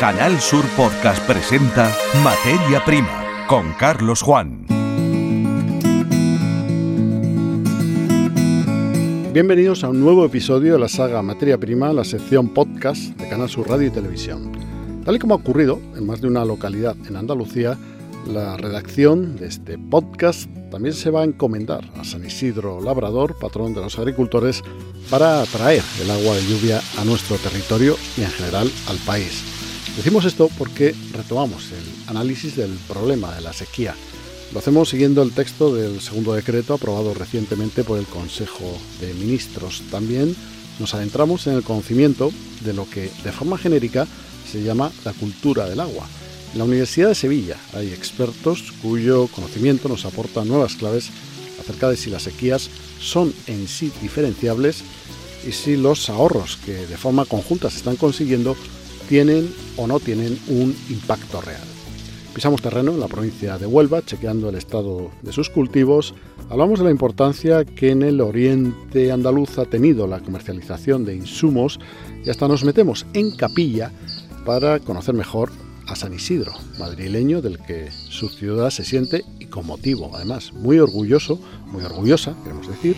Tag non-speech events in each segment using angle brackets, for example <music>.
Canal Sur Podcast presenta Materia Prima con Carlos Juan. Bienvenidos a un nuevo episodio de la saga Materia Prima, la sección podcast de Canal Sur Radio y Televisión. Tal y como ha ocurrido en más de una localidad en Andalucía, la redacción de este podcast también se va a encomendar a San Isidro Labrador, patrón de los agricultores, para traer el agua de lluvia a nuestro territorio y en general al país. Decimos esto porque retomamos el análisis del problema de la sequía. Lo hacemos siguiendo el texto del segundo decreto aprobado recientemente por el Consejo de Ministros. También nos adentramos en el conocimiento de lo que de forma genérica se llama la cultura del agua. En la Universidad de Sevilla hay expertos cuyo conocimiento nos aporta nuevas claves acerca de si las sequías son en sí diferenciables y si los ahorros que de forma conjunta se están consiguiendo tienen o no tienen un impacto real. Pisamos terreno en la provincia de Huelva, chequeando el estado de sus cultivos. Hablamos de la importancia que en el oriente andaluz ha tenido la comercialización de insumos y hasta nos metemos en capilla para conocer mejor a San Isidro, madrileño del que su ciudad se siente y con motivo, además, muy orgulloso, muy orgullosa, queremos decir,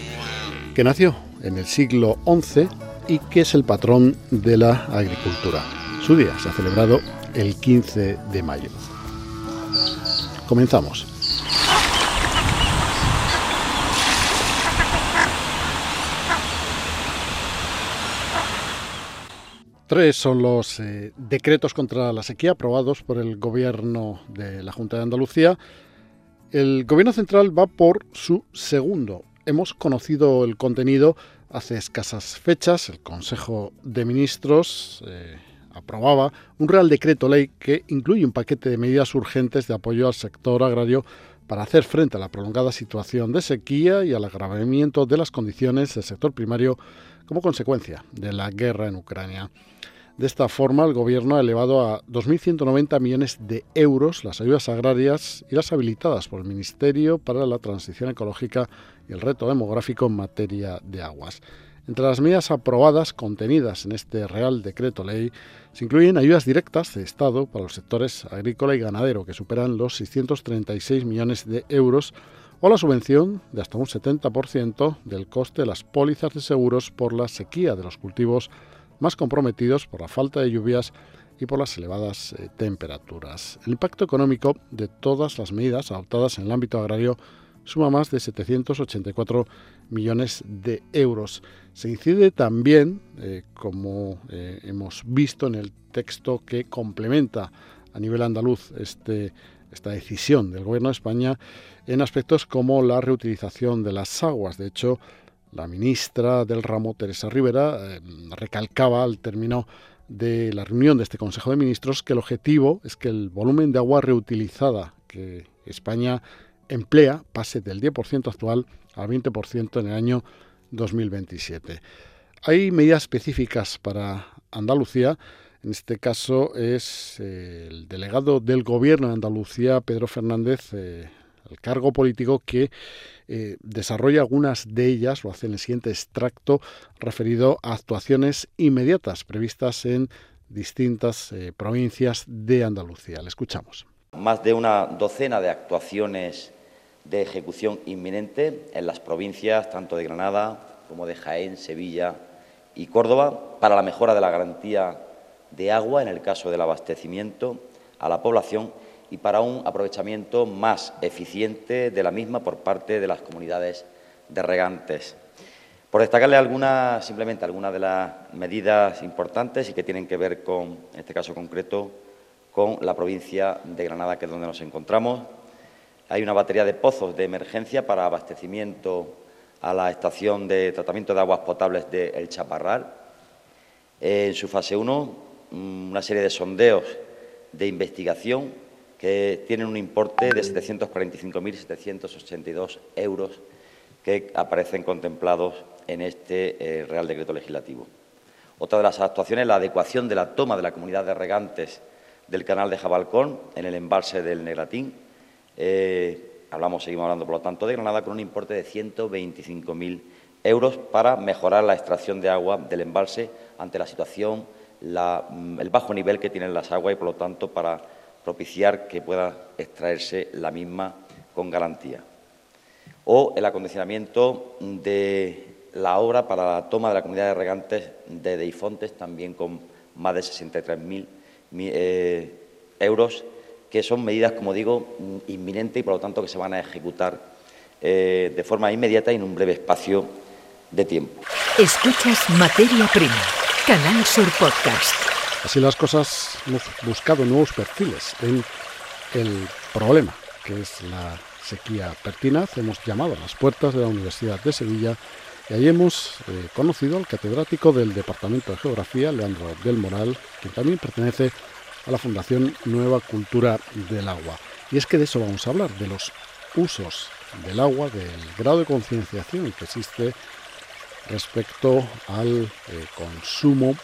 que nació en el siglo XI y que es el patrón de la agricultura. Su día se ha celebrado el 15 de mayo. Comenzamos. Tres son los eh, decretos contra la sequía aprobados por el Gobierno de la Junta de Andalucía. El Gobierno Central va por su segundo. Hemos conocido el contenido hace escasas fechas. El Consejo de Ministros eh, aprobaba un Real Decreto Ley que incluye un paquete de medidas urgentes de apoyo al sector agrario para hacer frente a la prolongada situación de sequía y al agravamiento de las condiciones del sector primario como consecuencia de la guerra en Ucrania. De esta forma, el Gobierno ha elevado a 2.190 millones de euros las ayudas agrarias y las habilitadas por el Ministerio para la Transición Ecológica y el Reto Demográfico en materia de aguas. Entre las medidas aprobadas contenidas en este Real Decreto Ley se incluyen ayudas directas de Estado para los sectores agrícola y ganadero, que superan los 636 millones de euros, o la subvención de hasta un 70% del coste de las pólizas de seguros por la sequía de los cultivos más comprometidos por la falta de lluvias y por las elevadas eh, temperaturas. El impacto económico de todas las medidas adoptadas en el ámbito agrario suma más de 784 millones de euros. Se incide también, eh, como eh, hemos visto en el texto que complementa a nivel andaluz este, esta decisión del Gobierno de España, en aspectos como la reutilización de las aguas. De hecho, la ministra del ramo, Teresa Rivera, eh, recalcaba al término de la reunión de este Consejo de Ministros que el objetivo es que el volumen de agua reutilizada que España emplea pase del 10% actual al 20% en el año 2027. Hay medidas específicas para Andalucía. En este caso es eh, el delegado del Gobierno de Andalucía, Pedro Fernández, eh, el cargo político que eh, desarrolla algunas de ellas, lo hace en el siguiente extracto referido a actuaciones inmediatas previstas en distintas provincias de Andalucía. Le escuchamos. Más de una docena de actuaciones de ejecución inminente en las provincias tanto de Granada como de Jaén, Sevilla y Córdoba para la mejora de la garantía de agua en el caso del abastecimiento a la población y para un aprovechamiento más eficiente de la misma por parte de las comunidades de regantes. Por destacarle algunas, simplemente algunas de las medidas importantes y que tienen que ver con, en este caso concreto, con la provincia de Granada, que es donde nos encontramos, hay una batería de pozos de emergencia para abastecimiento a la estación de tratamiento de aguas potables de El Chaparral. En su fase 1, mm, una serie de sondeos de investigación que tienen un importe de 745.782 euros que aparecen contemplados en este eh, Real Decreto Legislativo. Otra de las actuaciones es la adecuación de la toma de la comunidad de regantes del canal de Jabalcón en el embalse del Negratín eh, hablamos, seguimos hablando, por lo tanto, de Granada con un importe de 125.000 euros para mejorar la extracción de agua del embalse ante la situación mm, el bajo nivel que tienen las aguas y, por lo tanto, para propiciar que pueda extraerse la misma con garantía. O el acondicionamiento de la obra para la toma de la comunidad de regantes de Deifontes, también con más de 63.000 eh, euros, que son medidas, como digo, inminentes y por lo tanto que se van a ejecutar eh, de forma inmediata y en un breve espacio de tiempo. Escuchas Materia Prima, Canal Sur Podcast. Así las cosas, hemos buscado nuevos perfiles en el problema, que es la sequía pertinaz. Hemos llamado a las puertas de la Universidad de Sevilla y ahí hemos eh, conocido al catedrático del Departamento de Geografía, Leandro del Moral, que también pertenece a la Fundación Nueva Cultura del Agua. Y es que de eso vamos a hablar, de los usos del agua, del grado de concienciación que existe respecto al eh, consumo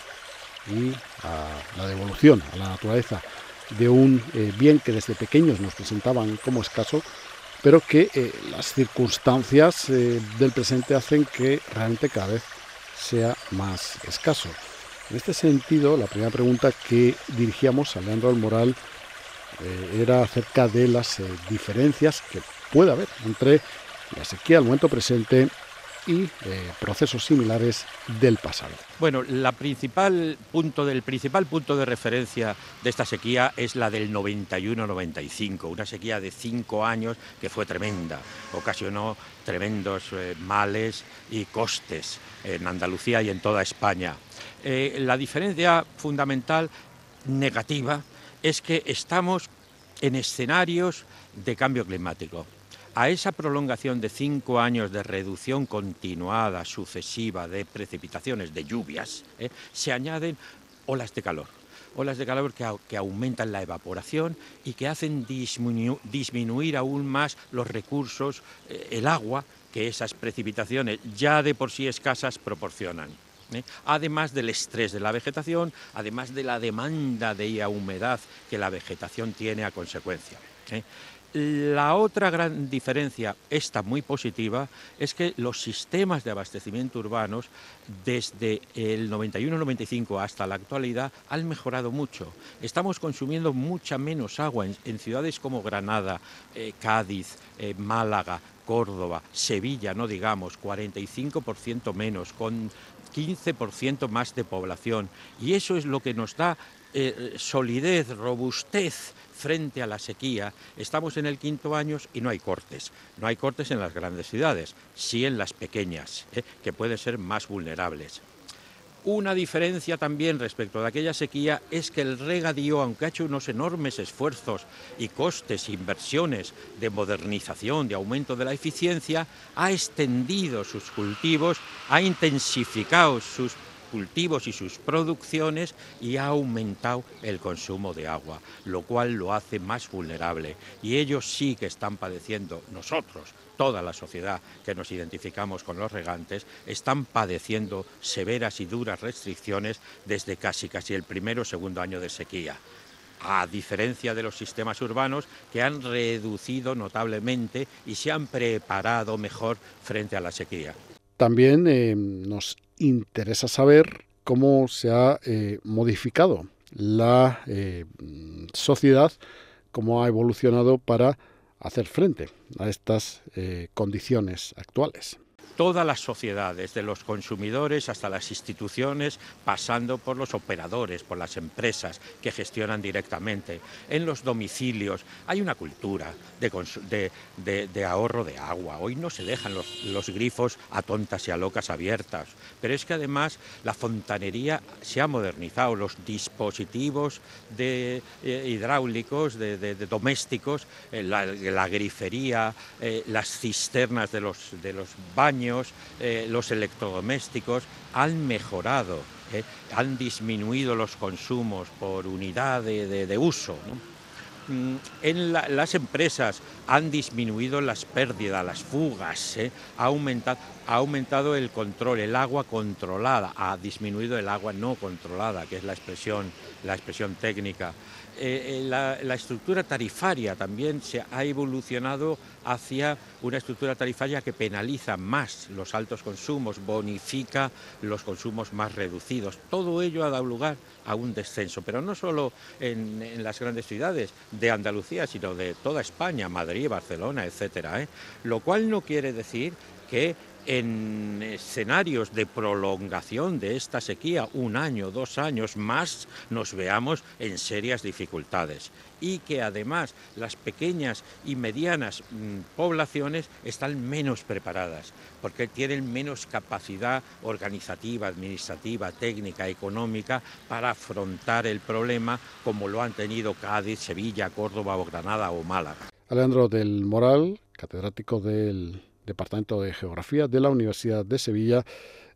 y a la devolución a la naturaleza de un eh, bien que desde pequeños nos presentaban como escaso pero que eh, las circunstancias del presente hacen que realmente cada vez sea más escaso. En este sentido, la primera pregunta que dirigíamos a Leandro Almoral eh, era acerca de las diferencias que puede haber entre la sequía al momento presente y eh, procesos similares del pasado. Bueno, la principal punto del principal punto de referencia de esta sequía es la del 91-95, una sequía de cinco años que fue tremenda, ocasionó tremendos eh, males y costes en Andalucía y en toda España. Eh, la diferencia fundamental negativa es que estamos en escenarios de cambio climático a esa prolongación de cinco años de reducción continuada, sucesiva de precipitaciones, de lluvias, ¿eh? se añaden olas de calor. Olas de calor que, aumentan la evaporación y que hacen disminuir aún más los recursos, eh, el agua que esas precipitaciones ya de por sí escasas proporcionan. ¿eh? además del estrés de la vegetación, además de la demanda de humedad que la vegetación tiene a consecuencia. La otra gran diferencia, esta muy positiva, es que los sistemas de abastecimiento urbanos desde el 91-95 hasta la actualidad han mejorado mucho. Estamos consumiendo mucha menos agua en, ciudades como Granada, eh, Cádiz, eh, Málaga, Córdoba, Sevilla, no digamos, 45% menos, con 15% más de población. Y eso es lo que nos da eh, solidez, robustez frente a la sequía. Estamos en el quinto año y no hay cortes. No hay cortes en las grandes ciudades, sí en las pequeñas, ¿eh? que pueden ser más vulnerables. Una diferencia también respecto de aquella sequía es que el regadío, aunque ha hecho unos enormes esfuerzos y costes, inversiones de modernización, de aumento de la eficiencia, ha extendido sus cultivos, ha intensificado sus cultivos y sus producciones y ha aumentado el consumo de agua, lo cual lo hace más vulnerable. Y ellos sí que están padeciendo, nosotros, toda la sociedad que nos identificamos con los regantes, están padeciendo severas y duras restricciones desde casi casi el primero o segundo año de sequía a diferencia de los sistemas urbanos que han reducido notablemente y se han preparado mejor frente a la sequía. También eh, nos interesa saber cómo se ha eh, modificado la eh, sociedad, cómo ha evolucionado para hacer frente a estas condiciones actuales todas las sociedades, desde los consumidores hasta las instituciones, pasando por los operadores, por las empresas que gestionan directamente, en los domicilios. Hay una cultura de, ahorro de agua. Hoy no se dejan los, grifos a tontas y a locas abiertas, pero es que además la fontanería se ha modernizado, los dispositivos de, eh, hidráulicos, de, domésticos, eh, la, grifería, eh, las cisternas de los baños, eh, los electrodomésticos han mejorado, eh, han disminuido los consumos por unidad de, uso. mm, en las empresas han disminuido las pérdidas, las fugas, ¿eh? ha, aumentado, ha aumentado el control, el agua controlada, ha disminuido el agua no controlada, que es la expresión, la expresión técnica. Eh, eh, la, estructura tarifaria también se ha evolucionado hacia una estructura tarifaria que penaliza más los altos consumos, bonifica los consumos más reducidos. Todo ello ha dado lugar a un descenso, pero no solo en, las grandes ciudades de Andalucía, sino de toda España, Madrid, Barcelona, etcétera. ¿eh? Lo cual no quiere decir que en escenarios de prolongación de esta sequía, un año, dos años más, nos veamos en serias dificultades y que además las pequeñas y medianas mm, poblaciones están menos preparadas porque tienen menos capacidad organizativa, administrativa, técnica, económica para afrontar el problema como lo han tenido Cádiz, Sevilla, Córdoba o Granada o Málaga. Alejandro del Moral, catedrático del Departamento de Geografía de la Universidad de Sevilla.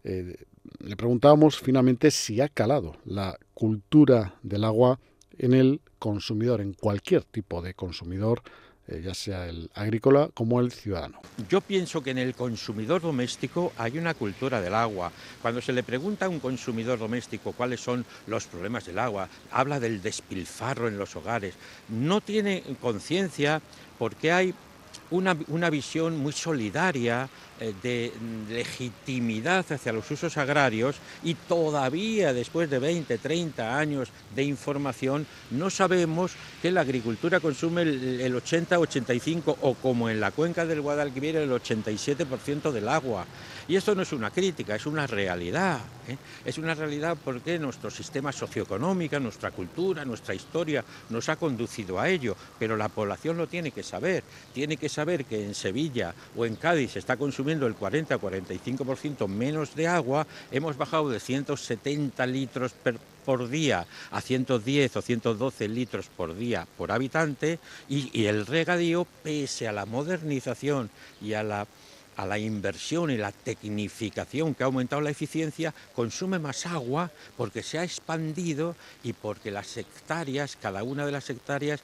Eh, le preguntábamos finalmente si ha calado la cultura del agua en el consumidor, en cualquier tipo de consumidor, eh, ya sea el agrícola como el ciudadano. Yo pienso que en el consumidor doméstico hay una cultura del agua. Cuando se le pregunta a un consumidor doméstico cuáles son los problemas del agua, habla del despilfarro en los hogares, no tiene conciencia porque hay una, una visión muy solidaria eh, de legitimidad hacia los usos agrarios y todavía después de 20, 30 años de información no sabemos que la agricultura consume el, 80, 85 o como en la cuenca del Guadalquivir el 87% del agua. Y esto no es una crítica, es una realidad. ¿eh? Es una realidad porque nuestro sistema socioeconómico, nuestra cultura, nuestra historia nos ha conducido a ello, pero la población lo tiene que saber. Tiene que saber que en Sevilla o en Cádiz se está consumiendo el 40-45% menos de agua, hemos bajado de 170 litros por día a 110 o 112 litros por día por habitante y, el regadío, pese a la modernización y a la a la inversión y la tecnificación que ha aumentado la eficiencia, consume más agua porque se ha expandido y porque las hectáreas, cada una de las hectáreas,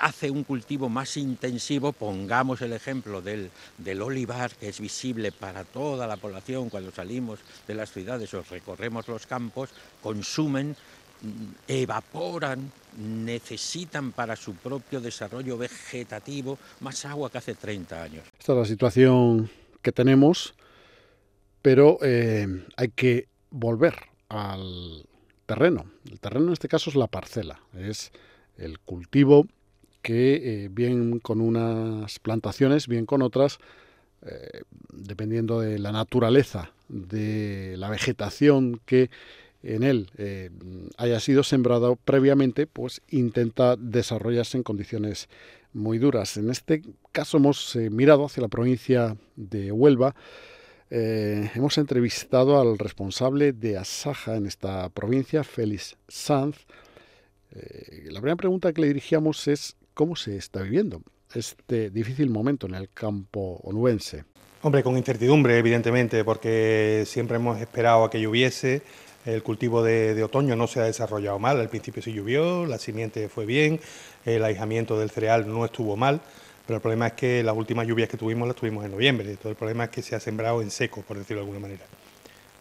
hace un cultivo más intensivo, pongamos el ejemplo del, del, olivar, que es visible para toda la población cuando salimos de las ciudades o recorremos los campos, consumen, mm, evaporan, necesitan para su propio desarrollo vegetativo más agua que hace 30 años. Esta es la situación que tenemos, pero eh, hay que volver al terreno. El terreno en este caso es la parcela, es el cultivo que eh, bien con unas plantaciones, bien con otras, eh, dependiendo de la naturaleza de la vegetación que en él eh, haya sido sembrado previamente, pues intenta desarrollarse en condiciones muy duras. En este caso hemos mirado hacia la provincia de Huelva. hemos entrevistado al responsable de Asaja en esta provincia, Félix Sanz, eh, la primera pregunta que le dirigíamos es cómo se está viviendo este difícil momento en el campo onubense. Hombre, con incertidumbre, evidentemente, porque siempre hemos esperado a que lloviese. El cultivo de, otoño no se ha desarrollado mal, al principio sí llovió, la simiente fue bien, el aislamiento del cereal no estuvo mal, pero el problema es que las últimas lluvias que tuvimos las tuvimos en noviembre, todo el problema es que se ha sembrado en seco, por decirlo de alguna manera.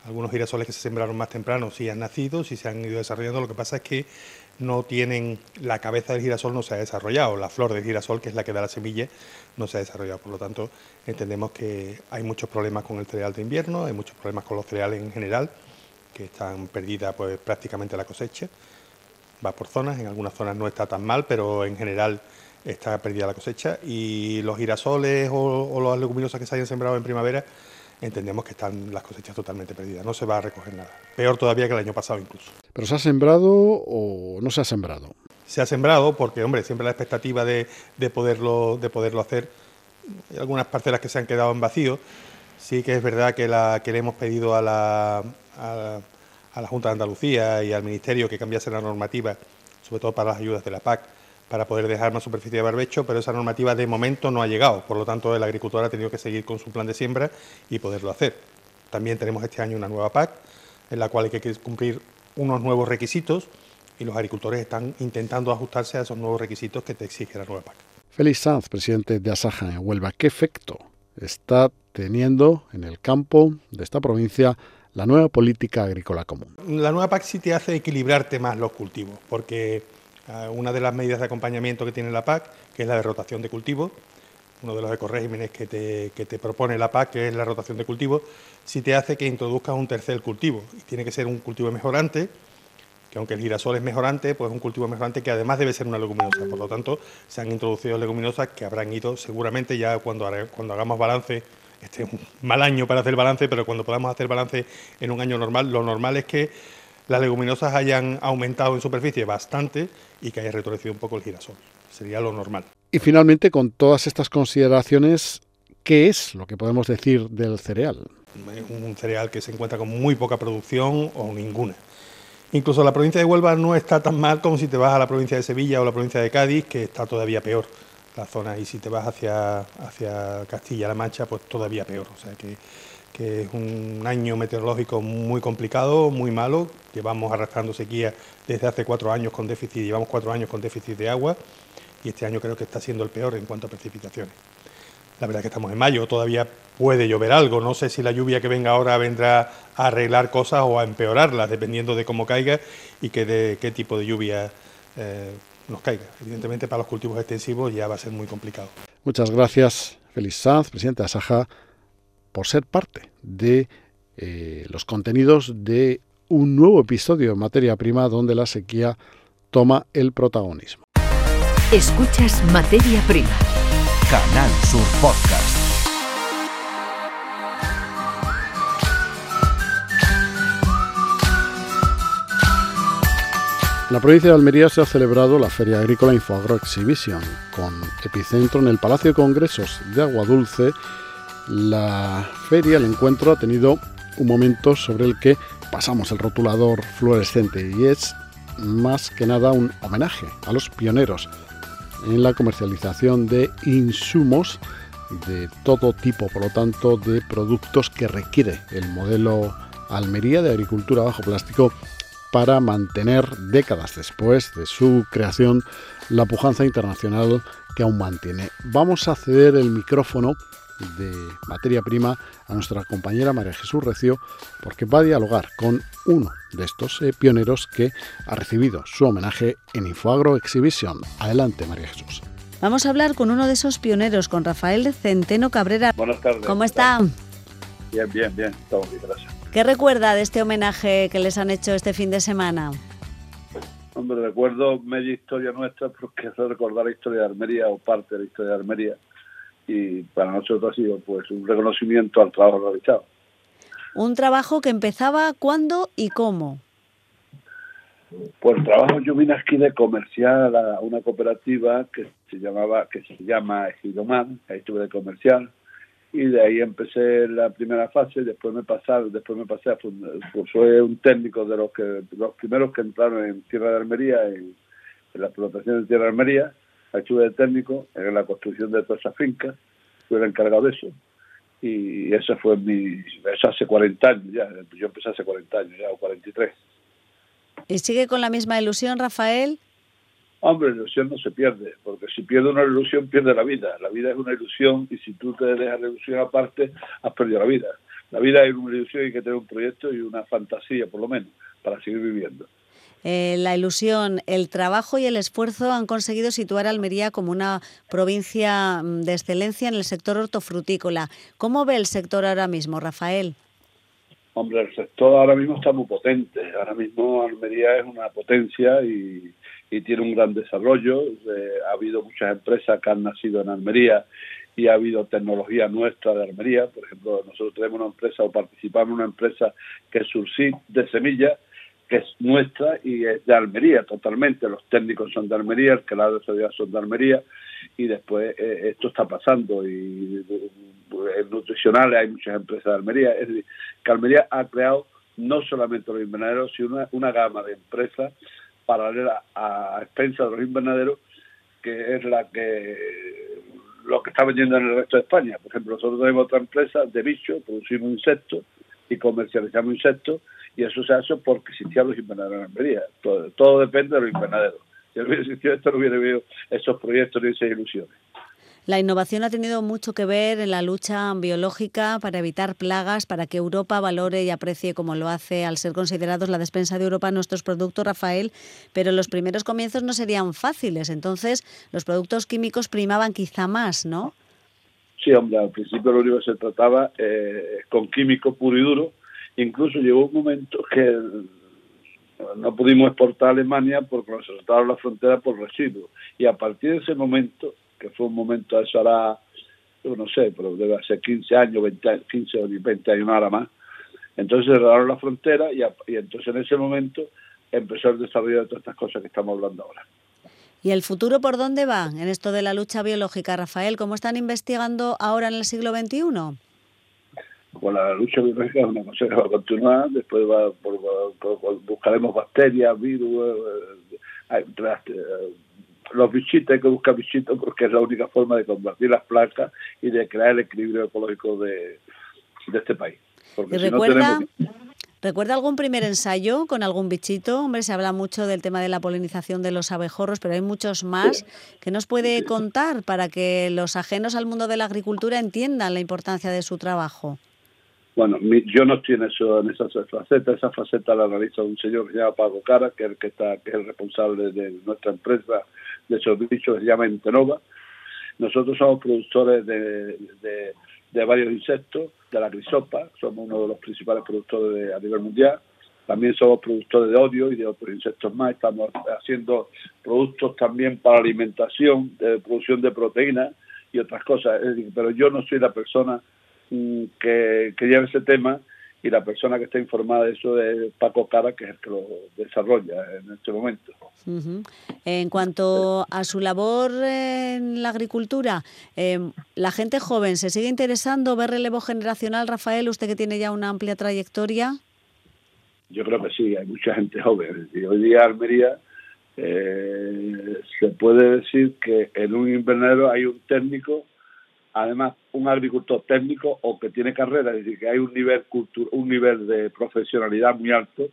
Algunos girasoles que se sembraron más temprano sí han nacido, sí se han ido desarrollando. Lo que pasa es que no tienen, la cabeza del girasol no se ha desarrollado, la flor del girasol, que es la que da la semilla, no se ha desarrollado. Por lo tanto, entendemos que hay muchos problemas con el cereal de invierno, hay muchos problemas con los cereales en general, que están perdidas pues, prácticamente la cosecha. Va por zonas, en algunas zonas no está tan mal, pero en general está perdida la cosecha. Y los girasoles o, o las leguminosas que se hayan sembrado en primavera, entendemos que están las cosechas totalmente perdidas, no se va a recoger nada. Peor todavía que el año pasado incluso. ¿Pero se ha sembrado o no se ha sembrado? Se ha sembrado porque, hombre, siempre la expectativa de, poderlo, de poderlo hacer. Hay algunas parcelas que se han quedado en vacío. Sí que es verdad que, la, que le hemos pedido a la, a, a la Junta de Andalucía y al Ministerio que cambiase la normativa, sobre todo para las ayudas de la PAC, para poder dejar más superficie de barbecho, pero esa normativa de momento no ha llegado. Por lo tanto, el agricultor ha tenido que seguir con su plan de siembra y poderlo hacer. También tenemos este año una nueva PAC, en la cual hay que cumplir unos nuevos requisitos y los agricultores están intentando ajustarse a esos nuevos requisitos que te exige la nueva PAC. Félix Sanz, presidente de Asaja en Huelva, ¿qué efecto está teniendo en el campo de esta provincia la nueva política agrícola común? La nueva PAC sí te hace equilibrarte más los cultivos, porque una de las medidas de acompañamiento que tiene la PAC, que es la de rotación de cultivos, uno de los ecoregímenes que te, que te propone la PAC, que es la rotación de cultivos, sí te hace que introduzcas un tercer cultivo. Y tiene que ser un cultivo mejorante, que aunque el girasol es mejorante, pues es un cultivo mejorante que además debe ser una leguminosa. Por lo tanto, se han introducido leguminosas que habrán ido seguramente ya cuando, cuando hagamos balance, este es un mal año para hacer balance, pero cuando podamos hacer balance en un año normal, lo normal es que las leguminosas hayan aumentado en superficie bastante y que haya retrocedido un poco el girasol. Sería lo normal. Y finalmente, con todas estas consideraciones, ¿qué es lo que podemos decir del cereal? Un cereal que se encuentra con muy poca producción o ninguna. Incluso la provincia de Huelva no está tan mal como si te vas a la provincia de Sevilla o la provincia de Cádiz, que está todavía peor la zona. Y si te vas hacia, hacia Castilla-La Mancha, pues todavía peor. O sea que que es un año meteorológico muy complicado, muy malo, que vamos arrastrando sequía desde hace cuatro años con déficit, llevamos cuatro años con déficit de agua y este año creo que está siendo el peor en cuanto a precipitaciones. La verdad es que estamos en mayo, todavía puede llover algo, no sé si la lluvia que venga ahora vendrá a arreglar cosas o a empeorarlas, dependiendo de cómo caiga y que de qué tipo de lluvia eh, nos caiga. Evidentemente para los cultivos extensivos ya va a ser muy complicado. Muchas gracias, Feliz Sanz, presidente de Asaja por ser parte de eh, los contenidos de un nuevo episodio de Materia Prima donde la sequía toma el protagonismo. Escuchas Materia Prima. Canal Sur Podcast. En la provincia de Almería se ha celebrado la Feria Agrícola Infoagro Exhibition, con epicentro en el Palacio de Congresos de Agua Dulce la feria, el encuentro, ha tenido un momento sobre el que pasamos el rotulador fluorescente y es más que nada un homenaje a los pioneros en la comercialización de insumos de todo tipo, por lo tanto, de productos que requiere el modelo Almería de agricultura bajo plástico para mantener décadas después de su creación la pujanza internacional que aún mantiene. Vamos a ceder el micrófono de materia prima a nuestra compañera María Jesús Recio, porque va a dialogar con uno de estos eh, pioneros que ha recibido su homenaje en Infoagro Exhibition. Adelante, María Jesús. Vamos a hablar con uno de esos pioneros, con Rafael Centeno Cabrera. Buenas tardes. ¿Cómo está? Bien, bien, bien. Estamos bien, gracias. ¿Qué recuerda de este homenaje que les han hecho este fin de semana? Hombre, recuerdo media historia nuestra porque es <laughs> recordar la historia de Almería o parte de la historia de Almería y para nosotros ha sido pues un reconocimiento al trabajo realizado. Un trabajo que empezaba cuándo y cómo. Pues trabajo yo vine aquí de comercial a una cooperativa que se llamaba que se llama Ejidomar, ahí estuve de comercial y de ahí empecé la primera fase, después me pasaron, después me pasé a pues, fue un técnico de los que los primeros que entraron en Tierra de Almería en, en la explotación de Tierra de Almería estuve de técnico en la construcción de toda esa finca, fui el encargado de eso. Y eso fue mi. Eso hace 40 años ya. Yo empecé hace 40 años ya, o 43. ¿Y sigue con la misma ilusión, Rafael? Hombre, la ilusión no se pierde, porque si pierde una ilusión, pierde la vida. La vida es una ilusión y si tú te dejas la ilusión aparte, has perdido la vida. La vida es una ilusión y hay que tener un proyecto y una fantasía, por lo menos, para seguir viviendo. Eh, la ilusión, el trabajo y el esfuerzo han conseguido situar a Almería como una provincia mm, de excelencia en el sector hortofrutícola. ¿Cómo ve el sector ahora mismo, Rafael? Hombre, el sector ahora mismo está muy potente. Ahora mismo Almería es una potencia y, tiene un gran desarrollo. Eh, ha habido muchas empresas que han nacido en Almería y ha habido tecnología nuestra de Almería. Por ejemplo, nosotros tenemos una empresa o participamos en una empresa que es Sursit de semillas que es nuestra y es de Almería totalmente. Los técnicos son de Almería, el calado de seguridad son de Almería y después eh, esto está pasando y en nutricionales hay muchas empresas de Almería. Es decir, que Almería ha creado no solamente los invernaderos, sino una, una gama de empresas paralela a, a expensa de los invernaderos que es la que lo que está vendiendo en el resto de España. Por ejemplo, nosotros tenemos otra empresa de bichos, producimos insectos y comercializamos insectos y eso se hace porque existían los invernaderos en Almería. Todo, todo depende de los invernaderos. Si no hubiera existido esto, no hubiera habido esos proyectos ni esas ilusiones. La innovación ha tenido mucho que ver en la lucha biológica para evitar plagas, para que Europa valore y aprecie como lo hace al ser considerados la despensa de Europa nuestros productos, Rafael, pero los primeros comienzos no serían fáciles, entonces los productos químicos primaban quizá más, ¿no? Sí, hombre, al principio lo único que se trataba eh, con químico puro y duro, incluso llegó un momento que no pudimos exportar a Alemania porque nos cerraron la frontera por residuos. Y a partir de ese momento que fue un momento, eso hará, no sé, pero debe ser 15 años, 20, 15 o 20 años nada más. Entonces cerraron la frontera y, y entonces en ese momento empezó el desarrollo de todas estas cosas que estamos hablando ahora. ¿Y el futuro por dónde va en esto de la lucha biológica, Rafael? ¿Cómo están investigando ahora en el siglo XXI? Pues la lucha biológica es una cosa que va a continuar, después va, buscaremos bacterias, virus, eh, eh, eh, los bichitos, hay que buscar bichitos porque es la única forma de combatir las placas y de crear el equilibrio ecológico de, este país. Porque recuerda, ¿Recuerda algún primer ensayo con algún bichito? Hombre, se habla mucho del tema de la polinización de los abejorros, pero hay muchos más. que nos puede contar para que los ajenos al mundo de la agricultura entiendan la importancia de su trabajo? Bueno, yo no estoy en, eso, en esa faceta, esa faceta la realiza un señor que se llama Pago Cara, que es el que está, que es el responsable de nuestra empresa de esos bichos, se llama Intenova. Nosotros somos productores de, de, varios insectos, de la grisopa, somos uno de los principales productores a nivel mundial. También somos productores de odio y de otros insectos más. Estamos haciendo productos también para alimentación, de producción de proteínas y otras cosas. pero yo no soy la persona que, que lleve ese tema y la persona que está informada de eso es Paco Cara, que es el que lo desarrolla en este momento. En cuanto a su labor en la agricultura, em, ¿la gente joven se sigue interesando? ¿Ve relevo generacional, Rafael, usted que tiene ya una amplia trayectoria? Yo creo que sí, hay mucha gente joven. Y hoy día Almería eh, se puede decir que en un invernadero hay un técnico además un agricultor técnico o que tiene carrera, es decir, que hay un nivel cultura, un nivel de profesionalidad muy alto.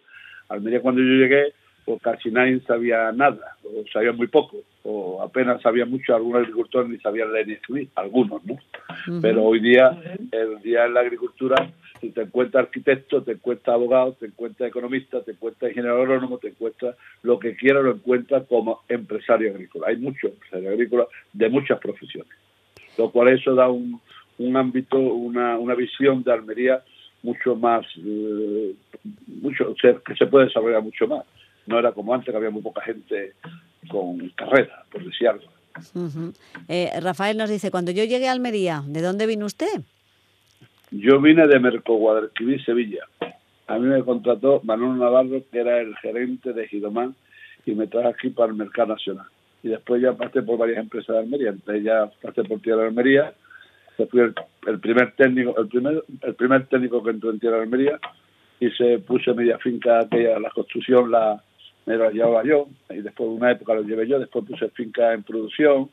Almería cuando yo llegué, pues casi nadie sabía nada, o sabía muy poco, o apenas sabía mucho, algunos agricultores ni sabían leer ni escribir, algunos, ¿no? Pero hoy día, el día en la agricultura, si te encuentras arquitecto, te encuentras abogado, te encuentras economista, te encuentras ingeniero agrónomo, te encuentras lo que quieras, lo encuentras como empresario agrícola. Hay muchos empresarios agrícolas de muchas profesiones lo cual eso da un, un ámbito, una, una visión de Almería mucho más, eh, mucho que se puede desarrollar mucho más. No era como antes, que había muy poca gente con carrera, por decir algo. Eh, Rafael nos dice, cuando yo llegué a Almería, ¿de dónde vino usted? Yo vine de Mercoguadalquivir, Sevilla. A mí me contrató Manuel Navarro, que era el gerente de Gidomán, y me trajo aquí para el mercado nacional y después ya pasé por varias empresas de Almería, entonces ya pasé por Tierra de Almería, fui el, primer técnico, el primer, el primer técnico que entró en Tierra de Almería y se puso media finca aquella, la construcción la me la llevaba yo, y después de una época lo llevé yo, después puse finca en producción,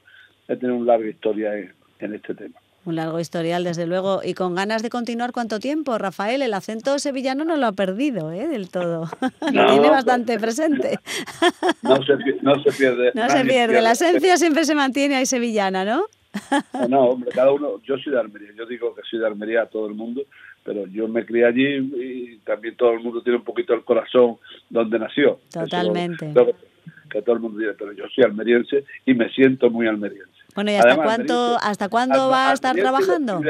he tenido una larga historia en este tema. Un largo historial, desde luego. Y con ganas de continuar cuánto tiempo, Rafael. El acento sevillano no lo ha perdido, ¿eh? Del todo. <laughs> lo tiene bastante presente. no, se, no se pierde. No se pierde. La esencia siempre se mantiene ahí sevillana, ¿no? no, hombre, cada uno. Yo soy de Almería. Yo digo que soy de Almería a todo el mundo, pero yo me crié allí y también todo el mundo tiene un poquito el corazón donde nació. Totalmente. que todo el mundo dice, pero yo soy almeriense y me siento muy almeriense. Bueno, ¿y hasta cuánto, hasta cuándo va a estar trabajando?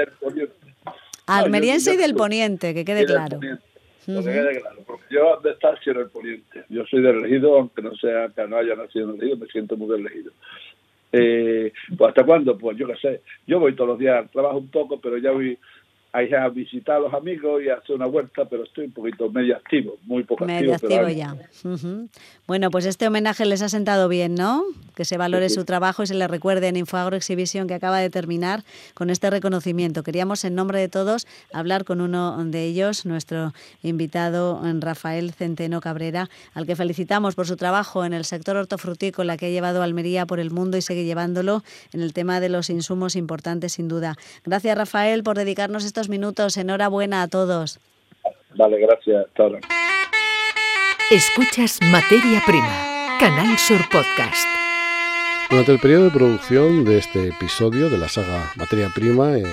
Almeriense y del poniente, que quede claro. que quede claro, porque yo de estar si el poniente. Yo soy del elegido, aunque no sea que no haya nacido en el elegido, me siento muy del elegido. Eh, pues hasta cuándo, pues yo qué sé. Yo voy todos los días, trabajo un poco, pero ya voy a visitar a los amigos y a hacer una vuelta, pero estoy un poquito medio activo, muy poco medio activo. ya. Bueno, pues este homenaje les ha sentado bien, ¿no? Que se valore su trabajo y se le recuerde en Infoagro Exhibición que acaba de terminar con este reconocimiento. Queríamos, en nombre de todos, hablar con uno de ellos, nuestro invitado Rafael Centeno Cabrera, al que felicitamos por su trabajo en el sector hortofrutícola que ha llevado Almería por el mundo y sigue llevándolo en el tema de los insumos importantes, sin duda. Gracias, Rafael, por dedicarnos estos minutos. Enhorabuena a todos. Vale, gracias. Hasta ahora. Escuchas Materia Prima, Canal Sur Podcast. Durante el periodo de producción de este episodio de la saga Materia Prima en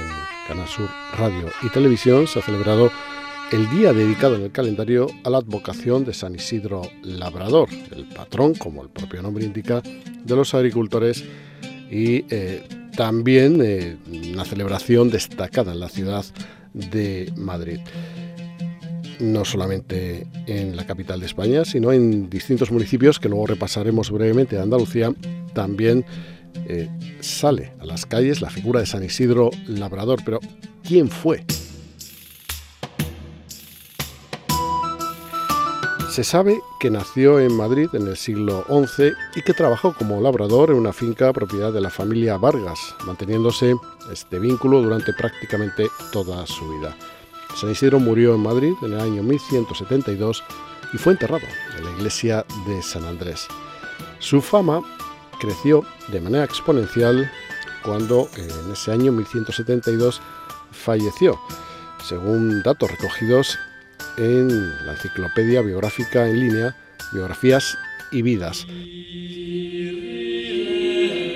Canal Sur Radio y Televisión se ha celebrado el día dedicado en el calendario a la advocación de San Isidro Labrador, el patrón, como el propio nombre indica, de los agricultores y eh, también eh, una celebración destacada en la ciudad de Madrid. No solamente en la capital de España, sino en distintos municipios que luego repasaremos brevemente de Andalucía, también eh, sale a las calles la figura de San Isidro Labrador. Pero, ¿quién fue? Se sabe que nació en Madrid en el siglo XI y que trabajó como labrador en una finca propiedad de la familia Vargas, manteniéndose este vínculo durante prácticamente toda su vida. San Isidro murió en Madrid en el año 1172 y fue enterrado en la iglesia de San Andrés. Su fama creció de manera exponencial cuando en ese año 1172 falleció, según datos recogidos en la enciclopedia biográfica en línea Biografías y Vidas.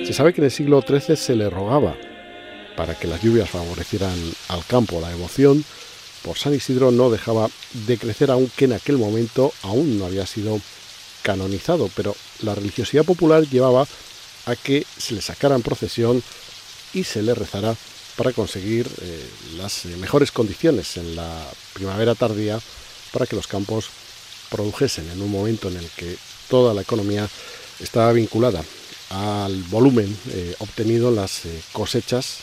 Se sabe que en el siglo XIII se le rogaba para que las lluvias favorecieran al campo la devoción por San Isidro no dejaba de crecer aunque en aquel momento aún no había sido canonizado, pero la religiosidad popular llevaba a que se le sacara en procesión y se le rezara para conseguir eh, las mejores condiciones en la primavera tardía para que los campos produjesen en un momento en el que toda la economía estaba vinculada al volumen eh, obtenido en las eh, cosechas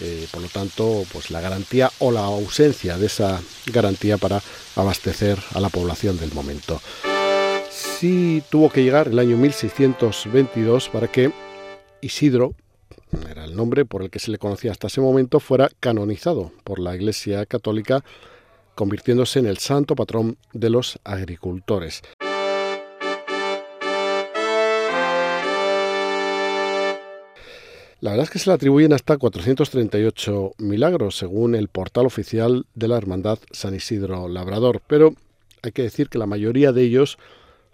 eh, por lo tanto, pues la garantía o la ausencia de esa garantía para abastecer a la población del momento. Sí tuvo que llegar el año 1622 para que Isidro, era el nombre por el que se le conocía hasta ese momento, fuera canonizado por la Iglesia Católica, convirtiéndose en el santo patrón de los agricultores. La verdad es que se le atribuyen hasta 438 milagros, según el portal oficial de la Hermandad San Isidro Labrador, pero hay que decir que la mayoría de ellos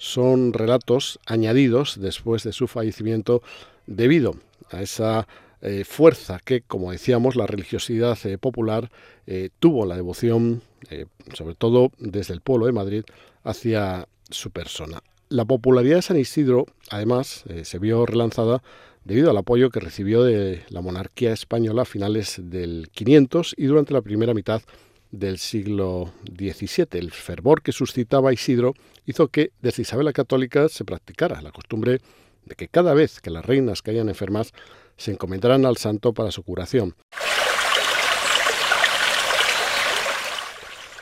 son relatos añadidos después de su fallecimiento debido a esa eh, fuerza que, como decíamos, la religiosidad eh, popular eh, tuvo la devoción, sobre todo desde el pueblo de Madrid, hacia su persona. La popularidad de San Isidro, además, se vio relanzada debido al apoyo que recibió de la monarquía española a finales del 500 y durante la primera mitad del siglo XVII. El fervor que suscitaba Isidro hizo que desde Isabel la Católica se practicara la costumbre de que cada vez que las reinas caían enfermas se encomendaran al santo para su curación.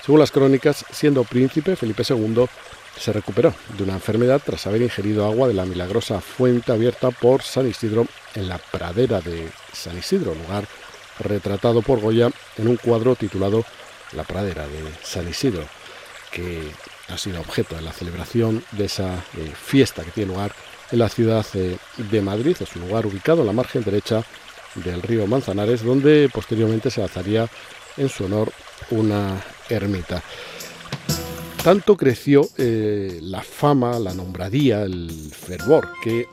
Según las crónicas, siendo príncipe, Felipe II se recuperó de una enfermedad tras haber ingerido agua de la milagrosa fuente abierta por San Isidro en la pradera de San Isidro, lugar retratado por Goya en un cuadro titulado La pradera de San Isidro, que ha sido objeto de la celebración de esa eh, fiesta que tiene lugar en la ciudad eh, de Madrid. Es un lugar ubicado en la margen derecha del río Manzanares, donde posteriormente se alzaría en su honor una ermita. Tanto creció eh, la fama, la nombradía, el fervor que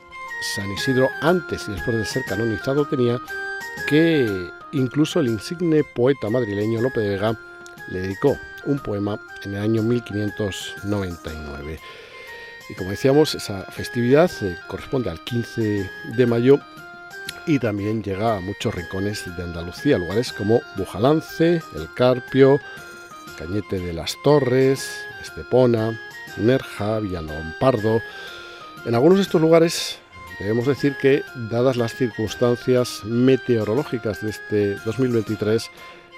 San Isidro antes y después de ser canonizado tenía que incluso el insigne poeta madrileño Lope de Vega le dedicó un poema en el año 1599. Y como decíamos, esa festividad eh, corresponde al 15 de mayo y también llega a muchos rincones de Andalucía, lugares como Bujalance, El Carpio, Cañete de las Torres, Estepona, Nerja, Pardo. En algunos de estos lugares debemos decir que, dadas las circunstancias meteorológicas de este 2023,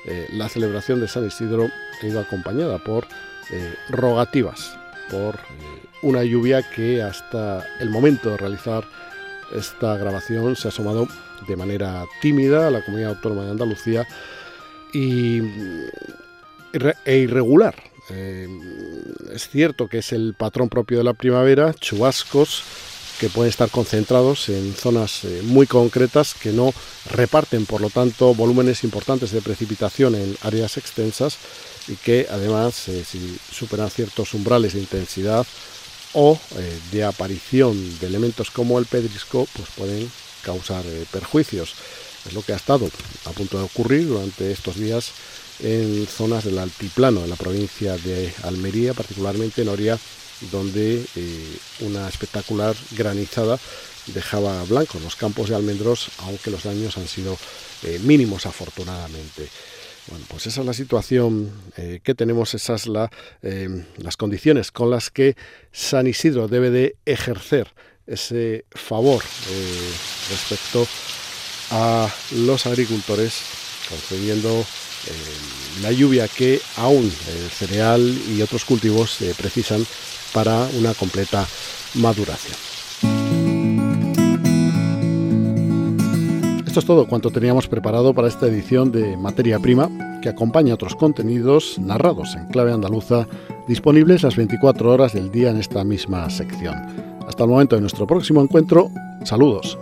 eh, la celebración de San Isidro ha ido acompañada por eh, rogativas, por eh, una lluvia que hasta el momento de realizar esta grabación se ha asomado de manera tímida a la comunidad autónoma de Andalucía y, e irregular. Es cierto que es el patrón propio de la primavera, chubascos que pueden estar concentrados en zonas eh, muy concretas que no reparten, por lo tanto, volúmenes importantes de precipitación en áreas extensas, y que además eh, si superan ciertos umbrales de intensidad o eh, de aparición de elementos como el pedrisco pues pueden causar perjuicios. Es lo que ha estado a punto de ocurrir durante estos días en zonas del altiplano, en la provincia de Almería, particularmente en Oria, donde una espectacular granizada dejaba blancos los campos de almendros, aunque los daños han sido mínimos afortunadamente. Bueno, pues esa es la situación eh, que tenemos, esas la, las condiciones con las que San Isidro debe de ejercer ese favor eh, respecto a los agricultores, concediendo la lluvia que aún el cereal y otros cultivos eh, precisan para una completa maduración. Esto es todo cuanto teníamos preparado para esta edición de Materia Prima, que acompaña otros contenidos narrados en clave andaluza, disponibles las 24 horas del día en esta misma sección. Hasta el momento de nuestro próximo encuentro, saludos.